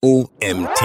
OMT.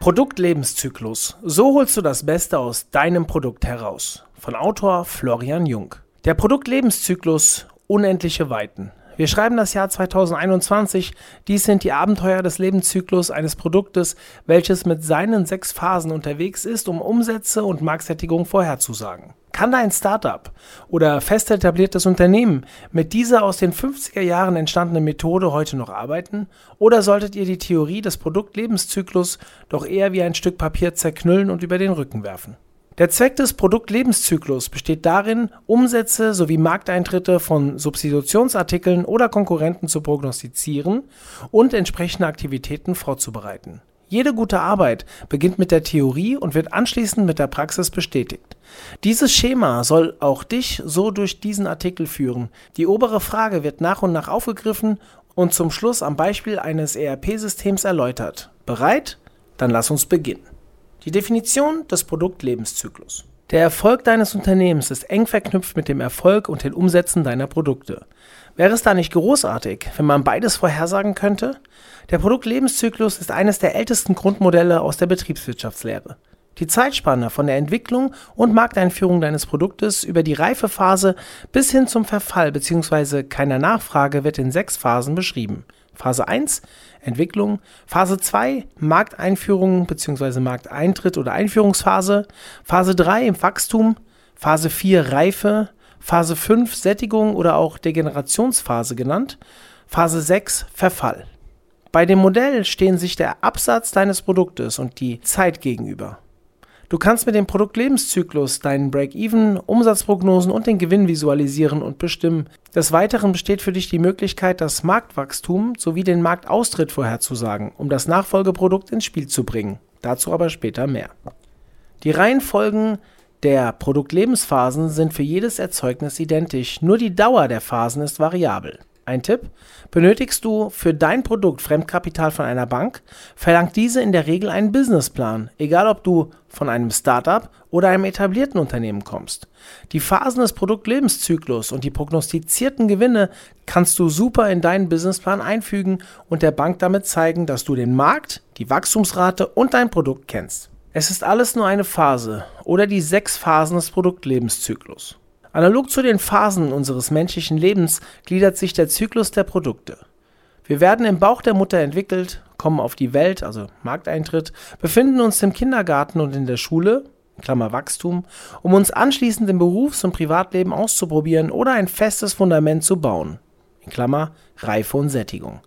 Produktlebenszyklus. So holst du das Beste aus deinem Produkt heraus. Von Autor Florian Jung. Der Produktlebenszyklus unendliche Weiten. Wir schreiben das Jahr 2021. Dies sind die Abenteuer des Lebenszyklus eines Produktes, welches mit seinen sechs Phasen unterwegs ist, um Umsätze und Marktsättigung vorherzusagen. Kann dein Startup oder fest etabliertes Unternehmen mit dieser aus den 50er Jahren entstandenen Methode heute noch arbeiten? Oder solltet ihr die Theorie des Produktlebenszyklus doch eher wie ein Stück Papier zerknüllen und über den Rücken werfen? Der Zweck des Produktlebenszyklus besteht darin, Umsätze sowie Markteintritte von Substitutionsartikeln oder Konkurrenten zu prognostizieren und entsprechende Aktivitäten vorzubereiten. Jede gute Arbeit beginnt mit der Theorie und wird anschließend mit der Praxis bestätigt. Dieses Schema soll auch dich so durch diesen Artikel führen. Die obere Frage wird nach und nach aufgegriffen und zum Schluss am Beispiel eines ERP-Systems erläutert. Bereit? Dann lass uns beginnen. Die Definition des Produktlebenszyklus. Der Erfolg deines Unternehmens ist eng verknüpft mit dem Erfolg und den Umsätzen deiner Produkte. Wäre es da nicht großartig, wenn man beides vorhersagen könnte? Der Produktlebenszyklus ist eines der ältesten Grundmodelle aus der Betriebswirtschaftslehre. Die Zeitspanne von der Entwicklung und Markteinführung deines Produktes über die Reifephase bis hin zum Verfall bzw. keiner Nachfrage wird in sechs Phasen beschrieben. Phase 1 Entwicklung, Phase 2 Markteinführung bzw. Markteintritt oder Einführungsphase, Phase 3 im Wachstum, Phase 4 Reife, Phase 5 Sättigung oder auch Degenerationsphase genannt, Phase 6 Verfall. Bei dem Modell stehen sich der Absatz deines Produktes und die Zeit gegenüber. Du kannst mit dem Produktlebenszyklus deinen Break-Even, Umsatzprognosen und den Gewinn visualisieren und bestimmen. Des Weiteren besteht für dich die Möglichkeit, das Marktwachstum sowie den Marktaustritt vorherzusagen, um das Nachfolgeprodukt ins Spiel zu bringen. Dazu aber später mehr. Die Reihenfolgen der Produktlebensphasen sind für jedes Erzeugnis identisch, nur die Dauer der Phasen ist variabel. Ein Tipp: Benötigst du für dein Produkt Fremdkapital von einer Bank, verlangt diese in der Regel einen Businessplan, egal ob du von einem Startup oder einem etablierten Unternehmen kommst. Die Phasen des Produktlebenszyklus und die prognostizierten Gewinne kannst du super in deinen Businessplan einfügen und der Bank damit zeigen, dass du den Markt, die Wachstumsrate und dein Produkt kennst. Es ist alles nur eine Phase oder die sechs Phasen des Produktlebenszyklus. Analog zu den Phasen unseres menschlichen Lebens gliedert sich der Zyklus der Produkte. Wir werden im Bauch der Mutter entwickelt, kommen auf die Welt, also Markteintritt, befinden uns im Kindergarten und in der Schule, Klammer Wachstum, um uns anschließend im Berufs- und Privatleben auszuprobieren oder ein festes Fundament zu bauen, Klammer Reife und Sättigung.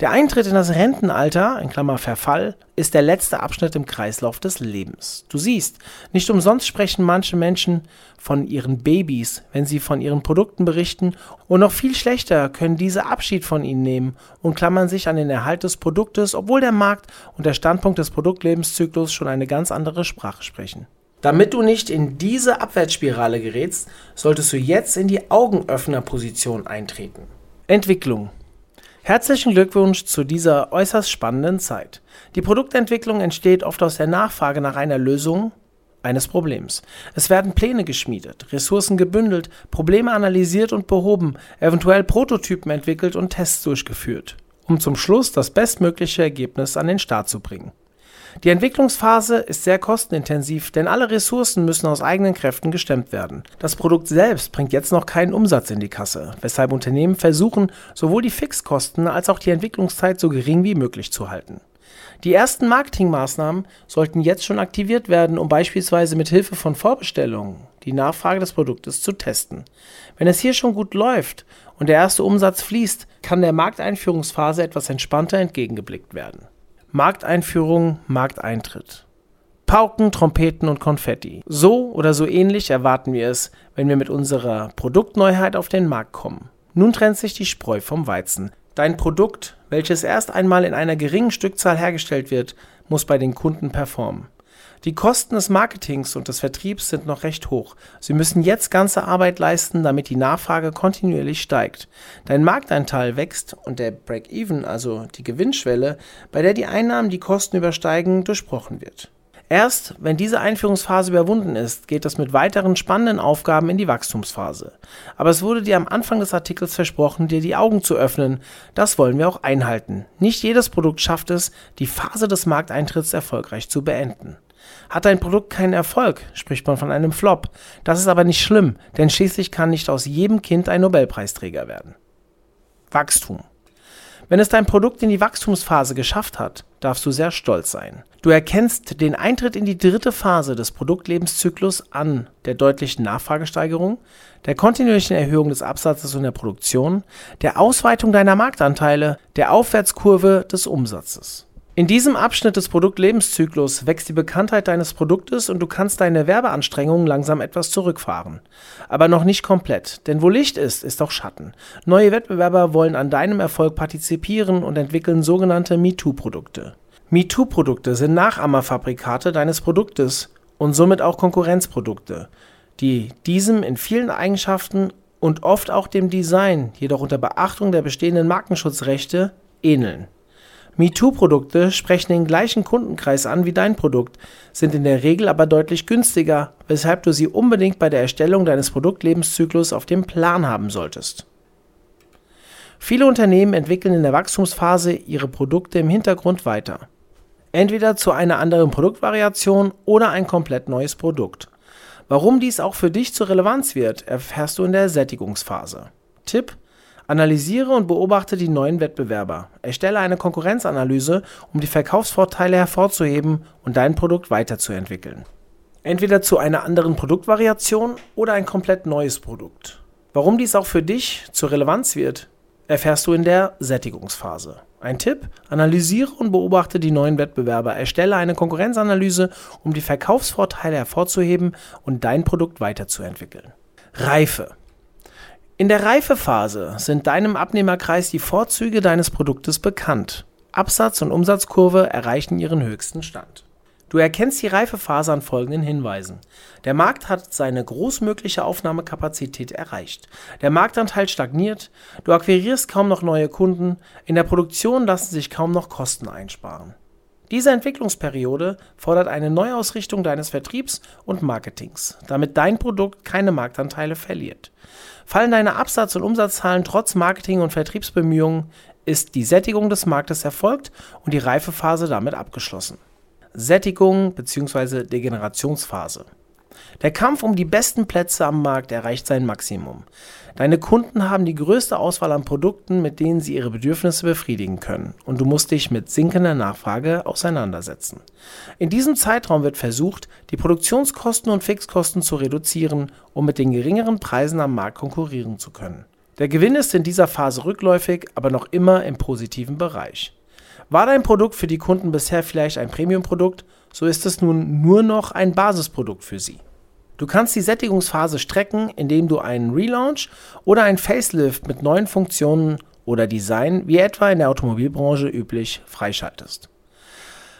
Der Eintritt in das Rentenalter, in Klammer Verfall, ist der letzte Abschnitt im Kreislauf des Lebens. Du siehst, nicht umsonst sprechen manche Menschen von ihren Babys, wenn sie von ihren Produkten berichten, und noch viel schlechter können diese Abschied von ihnen nehmen und klammern sich an den Erhalt des Produktes, obwohl der Markt und der Standpunkt des Produktlebenszyklus schon eine ganz andere Sprache sprechen. Damit du nicht in diese Abwärtsspirale gerätst, solltest du jetzt in die Augenöffnerposition eintreten. Entwicklung. Herzlichen Glückwunsch zu dieser äußerst spannenden Zeit. Die Produktentwicklung entsteht oft aus der Nachfrage nach einer Lösung eines Problems. Es werden Pläne geschmiedet, Ressourcen gebündelt, Probleme analysiert und behoben, eventuell Prototypen entwickelt und Tests durchgeführt, um zum Schluss das bestmögliche Ergebnis an den Start zu bringen. Die Entwicklungsphase ist sehr kostenintensiv, denn alle Ressourcen müssen aus eigenen Kräften gestemmt werden. Das Produkt selbst bringt jetzt noch keinen Umsatz in die Kasse, weshalb Unternehmen versuchen, sowohl die Fixkosten als auch die Entwicklungszeit so gering wie möglich zu halten. Die ersten Marketingmaßnahmen sollten jetzt schon aktiviert werden, um beispielsweise mit Hilfe von Vorbestellungen die Nachfrage des Produktes zu testen. Wenn es hier schon gut läuft und der erste Umsatz fließt, kann der Markteinführungsphase etwas entspannter entgegengeblickt werden. Markteinführung, Markteintritt. Pauken, Trompeten und Konfetti. So oder so ähnlich erwarten wir es, wenn wir mit unserer Produktneuheit auf den Markt kommen. Nun trennt sich die Spreu vom Weizen. Dein Produkt, welches erst einmal in einer geringen Stückzahl hergestellt wird, muss bei den Kunden performen. Die Kosten des Marketings und des Vertriebs sind noch recht hoch. Sie müssen jetzt ganze Arbeit leisten, damit die Nachfrage kontinuierlich steigt. Dein Markteinteil wächst und der Break-Even, also die Gewinnschwelle, bei der die Einnahmen die Kosten übersteigen, durchbrochen wird. Erst wenn diese Einführungsphase überwunden ist, geht es mit weiteren spannenden Aufgaben in die Wachstumsphase. Aber es wurde dir am Anfang des Artikels versprochen, dir die Augen zu öffnen. Das wollen wir auch einhalten. Nicht jedes Produkt schafft es, die Phase des Markteintritts erfolgreich zu beenden. Hat dein Produkt keinen Erfolg, spricht man von einem Flop. Das ist aber nicht schlimm, denn schließlich kann nicht aus jedem Kind ein Nobelpreisträger werden. Wachstum. Wenn es dein Produkt in die Wachstumsphase geschafft hat, darfst du sehr stolz sein. Du erkennst den Eintritt in die dritte Phase des Produktlebenszyklus an der deutlichen Nachfragesteigerung, der kontinuierlichen Erhöhung des Absatzes und der Produktion, der Ausweitung deiner Marktanteile, der Aufwärtskurve des Umsatzes. In diesem Abschnitt des Produktlebenszyklus wächst die Bekanntheit deines Produktes und du kannst deine Werbeanstrengungen langsam etwas zurückfahren. Aber noch nicht komplett, denn wo Licht ist, ist auch Schatten. Neue Wettbewerber wollen an deinem Erfolg partizipieren und entwickeln sogenannte MeToo-Produkte. MeToo-Produkte sind Nachahmerfabrikate deines Produktes und somit auch Konkurrenzprodukte, die diesem in vielen Eigenschaften und oft auch dem Design, jedoch unter Beachtung der bestehenden Markenschutzrechte, ähneln. MeToo-Produkte sprechen den gleichen Kundenkreis an wie dein Produkt, sind in der Regel aber deutlich günstiger, weshalb du sie unbedingt bei der Erstellung deines Produktlebenszyklus auf dem Plan haben solltest. Viele Unternehmen entwickeln in der Wachstumsphase ihre Produkte im Hintergrund weiter. Entweder zu einer anderen Produktvariation oder ein komplett neues Produkt. Warum dies auch für dich zur Relevanz wird, erfährst du in der Sättigungsphase. Tipp: Analysiere und beobachte die neuen Wettbewerber. Erstelle eine Konkurrenzanalyse, um die Verkaufsvorteile hervorzuheben und dein Produkt weiterzuentwickeln. Entweder zu einer anderen Produktvariation oder ein komplett neues Produkt. Warum dies auch für dich zur Relevanz wird, erfährst du in der Sättigungsphase. Ein Tipp: Analysiere und beobachte die neuen Wettbewerber. Erstelle eine Konkurrenzanalyse, um die Verkaufsvorteile hervorzuheben und dein Produkt weiterzuentwickeln. Reife. In der Reifephase sind deinem Abnehmerkreis die Vorzüge deines Produktes bekannt. Absatz und Umsatzkurve erreichen ihren höchsten Stand. Du erkennst die Reifephase an folgenden Hinweisen. Der Markt hat seine großmögliche Aufnahmekapazität erreicht. Der Marktanteil stagniert, du akquirierst kaum noch neue Kunden, in der Produktion lassen sich kaum noch Kosten einsparen. Diese Entwicklungsperiode fordert eine Neuausrichtung deines Vertriebs und Marketings, damit dein Produkt keine Marktanteile verliert. Fallen deine Absatz- und Umsatzzahlen trotz Marketing- und Vertriebsbemühungen, ist die Sättigung des Marktes erfolgt und die Reifephase damit abgeschlossen. Sättigung bzw. Degenerationsphase. Der Kampf um die besten Plätze am Markt erreicht sein Maximum. Deine Kunden haben die größte Auswahl an Produkten, mit denen sie ihre Bedürfnisse befriedigen können, und du musst dich mit sinkender Nachfrage auseinandersetzen. In diesem Zeitraum wird versucht, die Produktionskosten und Fixkosten zu reduzieren, um mit den geringeren Preisen am Markt konkurrieren zu können. Der Gewinn ist in dieser Phase rückläufig, aber noch immer im positiven Bereich. War dein Produkt für die Kunden bisher vielleicht ein Premium-Produkt, so ist es nun nur noch ein Basisprodukt für sie. Du kannst die Sättigungsphase strecken, indem du einen Relaunch oder ein Facelift mit neuen Funktionen oder Design, wie etwa in der Automobilbranche üblich, freischaltest.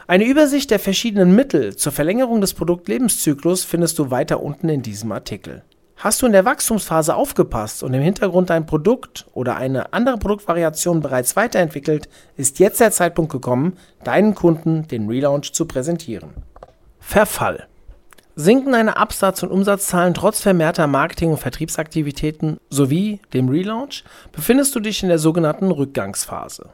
Eine Übersicht der verschiedenen Mittel zur Verlängerung des Produktlebenszyklus findest du weiter unten in diesem Artikel. Hast du in der Wachstumsphase aufgepasst und im Hintergrund dein Produkt oder eine andere Produktvariation bereits weiterentwickelt, ist jetzt der Zeitpunkt gekommen, deinen Kunden den Relaunch zu präsentieren. Verfall Sinken deine Absatz- und Umsatzzahlen trotz vermehrter Marketing- und Vertriebsaktivitäten sowie dem Relaunch, befindest du dich in der sogenannten Rückgangsphase.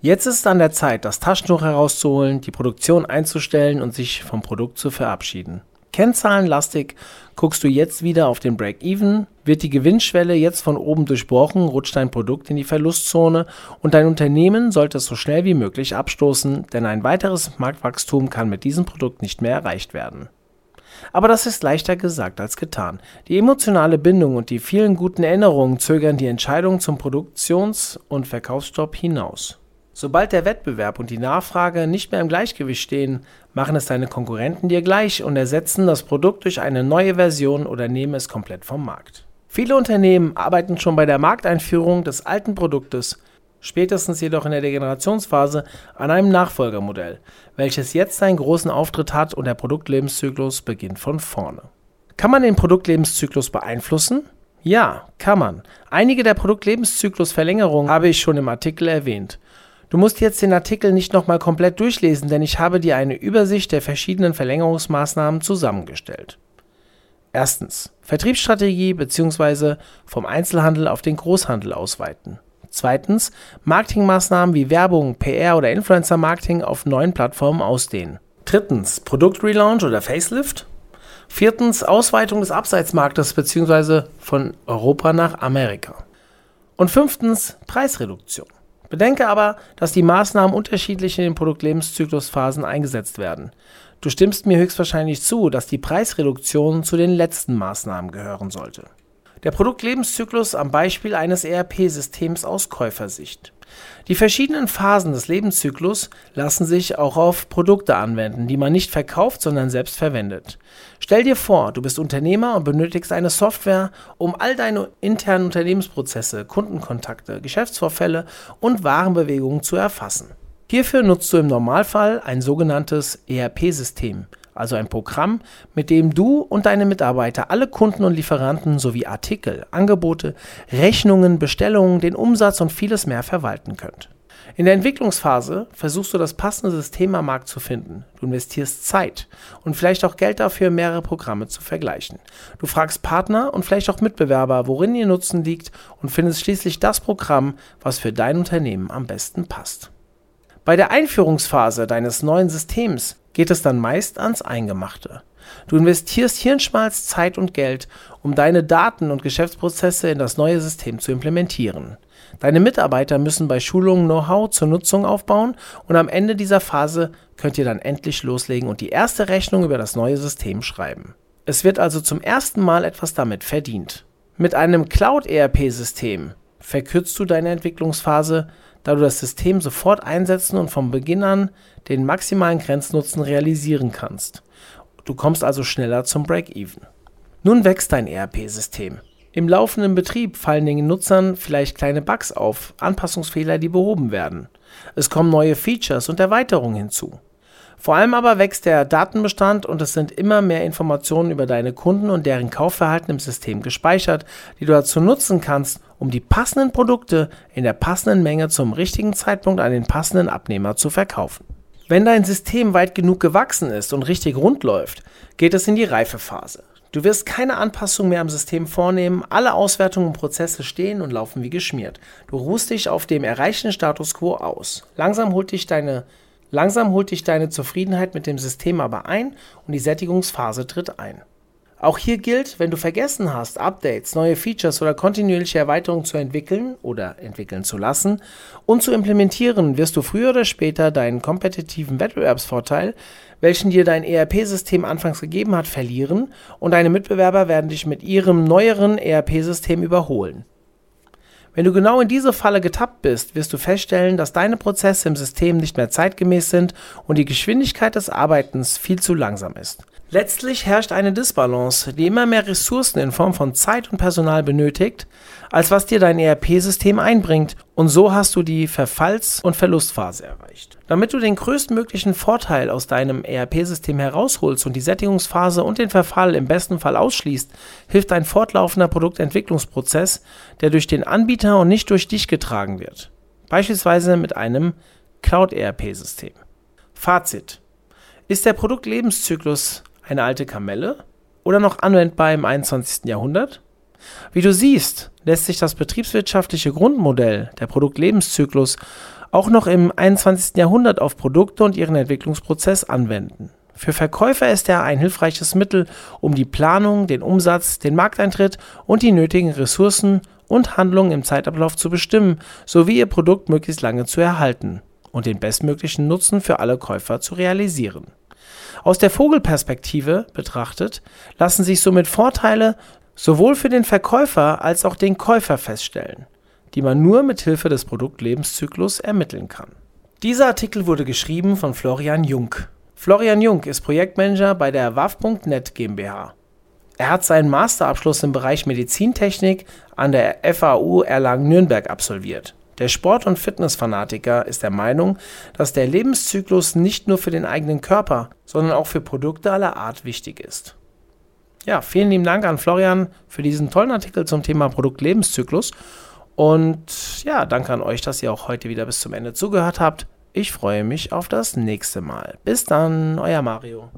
Jetzt ist es an der Zeit, das Taschentuch herauszuholen, die Produktion einzustellen und sich vom Produkt zu verabschieden. Kennzahlenlastig guckst du jetzt wieder auf den Break-Even, wird die Gewinnschwelle jetzt von oben durchbrochen, rutscht dein Produkt in die Verlustzone und dein Unternehmen sollte es so schnell wie möglich abstoßen, denn ein weiteres Marktwachstum kann mit diesem Produkt nicht mehr erreicht werden. Aber das ist leichter gesagt als getan. Die emotionale Bindung und die vielen guten Erinnerungen zögern die Entscheidung zum Produktions- und Verkaufsstopp hinaus. Sobald der Wettbewerb und die Nachfrage nicht mehr im Gleichgewicht stehen, machen es deine Konkurrenten dir gleich und ersetzen das Produkt durch eine neue Version oder nehmen es komplett vom Markt. Viele Unternehmen arbeiten schon bei der Markteinführung des alten Produktes spätestens jedoch in der Degenerationsphase an einem Nachfolgermodell, welches jetzt einen großen Auftritt hat und der Produktlebenszyklus beginnt von vorne. Kann man den Produktlebenszyklus beeinflussen? Ja, kann man. Einige der Produktlebenszyklus-Verlängerungen habe ich schon im Artikel erwähnt. Du musst jetzt den Artikel nicht nochmal komplett durchlesen, denn ich habe dir eine Übersicht der verschiedenen Verlängerungsmaßnahmen zusammengestellt. Erstens. Vertriebsstrategie bzw. vom Einzelhandel auf den Großhandel ausweiten. Zweitens. Marketingmaßnahmen wie Werbung, PR oder Influencer-Marketing auf neuen Plattformen ausdehnen. Drittens. Produktrelaunch oder Facelift. Viertens. Ausweitung des Abseitsmarktes bzw. von Europa nach Amerika. Und fünftens. Preisreduktion. Bedenke aber, dass die Maßnahmen unterschiedlich in den Produktlebenszyklusphasen eingesetzt werden. Du stimmst mir höchstwahrscheinlich zu, dass die Preisreduktion zu den letzten Maßnahmen gehören sollte. Der Produktlebenszyklus am Beispiel eines ERP-Systems aus Käufersicht. Die verschiedenen Phasen des Lebenszyklus lassen sich auch auf Produkte anwenden, die man nicht verkauft, sondern selbst verwendet. Stell dir vor, du bist Unternehmer und benötigst eine Software, um all deine internen Unternehmensprozesse, Kundenkontakte, Geschäftsvorfälle und Warenbewegungen zu erfassen. Hierfür nutzt du im Normalfall ein sogenanntes ERP-System, also ein Programm, mit dem du und deine Mitarbeiter alle Kunden und Lieferanten sowie Artikel, Angebote, Rechnungen, Bestellungen, den Umsatz und vieles mehr verwalten könnt. In der Entwicklungsphase versuchst du das passende System am Markt zu finden. Du investierst Zeit und vielleicht auch Geld dafür, mehrere Programme zu vergleichen. Du fragst Partner und vielleicht auch Mitbewerber, worin ihr Nutzen liegt und findest schließlich das Programm, was für dein Unternehmen am besten passt. Bei der Einführungsphase deines neuen Systems geht es dann meist ans Eingemachte. Du investierst Hirnschmalz, Zeit und Geld, um deine Daten und Geschäftsprozesse in das neue System zu implementieren. Deine Mitarbeiter müssen bei Schulungen Know-how zur Nutzung aufbauen und am Ende dieser Phase könnt ihr dann endlich loslegen und die erste Rechnung über das neue System schreiben. Es wird also zum ersten Mal etwas damit verdient. Mit einem Cloud-ERP-System verkürzt du deine Entwicklungsphase da du das System sofort einsetzen und vom Beginn an den maximalen Grenznutzen realisieren kannst. Du kommst also schneller zum Break-Even. Nun wächst dein ERP-System. Im laufenden Betrieb fallen den Nutzern vielleicht kleine Bugs auf, Anpassungsfehler, die behoben werden. Es kommen neue Features und Erweiterungen hinzu. Vor allem aber wächst der Datenbestand und es sind immer mehr Informationen über deine Kunden und deren Kaufverhalten im System gespeichert, die du dazu nutzen kannst, um die passenden Produkte in der passenden Menge zum richtigen Zeitpunkt an den passenden Abnehmer zu verkaufen. Wenn dein System weit genug gewachsen ist und richtig rund läuft, geht es in die Reifephase. Du wirst keine Anpassung mehr am System vornehmen, alle Auswertungen und Prozesse stehen und laufen wie geschmiert. Du ruhst dich auf dem erreichten Status quo aus. Langsam holt dich deine Langsam holt dich deine Zufriedenheit mit dem System aber ein und die Sättigungsphase tritt ein. Auch hier gilt, wenn du vergessen hast, Updates, neue Features oder kontinuierliche Erweiterungen zu entwickeln oder entwickeln zu lassen und zu implementieren, wirst du früher oder später deinen kompetitiven Wettbewerbsvorteil, welchen dir dein ERP-System anfangs gegeben hat, verlieren und deine Mitbewerber werden dich mit ihrem neueren ERP-System überholen. Wenn du genau in diese Falle getappt bist, wirst du feststellen, dass deine Prozesse im System nicht mehr zeitgemäß sind und die Geschwindigkeit des Arbeitens viel zu langsam ist. Letztlich herrscht eine Disbalance, die immer mehr Ressourcen in Form von Zeit und Personal benötigt, als was dir dein ERP-System einbringt, und so hast du die Verfalls- und Verlustphase erreicht. Damit du den größtmöglichen Vorteil aus deinem ERP-System herausholst und die Sättigungsphase und den Verfall im besten Fall ausschließt, hilft ein fortlaufender Produktentwicklungsprozess, der durch den Anbieter und nicht durch dich getragen wird. Beispielsweise mit einem Cloud-ERP-System. Fazit. Ist der Produktlebenszyklus eine alte Kamelle oder noch anwendbar im 21. Jahrhundert? Wie du siehst, lässt sich das betriebswirtschaftliche Grundmodell, der Produktlebenszyklus, auch noch im 21. Jahrhundert auf Produkte und ihren Entwicklungsprozess anwenden. Für Verkäufer ist er ein hilfreiches Mittel, um die Planung, den Umsatz, den Markteintritt und die nötigen Ressourcen und Handlungen im Zeitablauf zu bestimmen, sowie ihr Produkt möglichst lange zu erhalten und den bestmöglichen Nutzen für alle Käufer zu realisieren. Aus der Vogelperspektive betrachtet lassen sich somit Vorteile sowohl für den Verkäufer als auch den Käufer feststellen, die man nur mit Hilfe des Produktlebenszyklus ermitteln kann. Dieser Artikel wurde geschrieben von Florian Jung. Florian Jung ist Projektmanager bei der WAF.net GmbH. Er hat seinen Masterabschluss im Bereich Medizintechnik an der FAU Erlangen-Nürnberg absolviert. Der Sport- und Fitnessfanatiker ist der Meinung, dass der Lebenszyklus nicht nur für den eigenen Körper, sondern auch für Produkte aller Art wichtig ist. Ja, vielen lieben Dank an Florian für diesen tollen Artikel zum Thema Produktlebenszyklus. Und ja, danke an euch, dass ihr auch heute wieder bis zum Ende zugehört habt. Ich freue mich auf das nächste Mal. Bis dann, euer Mario.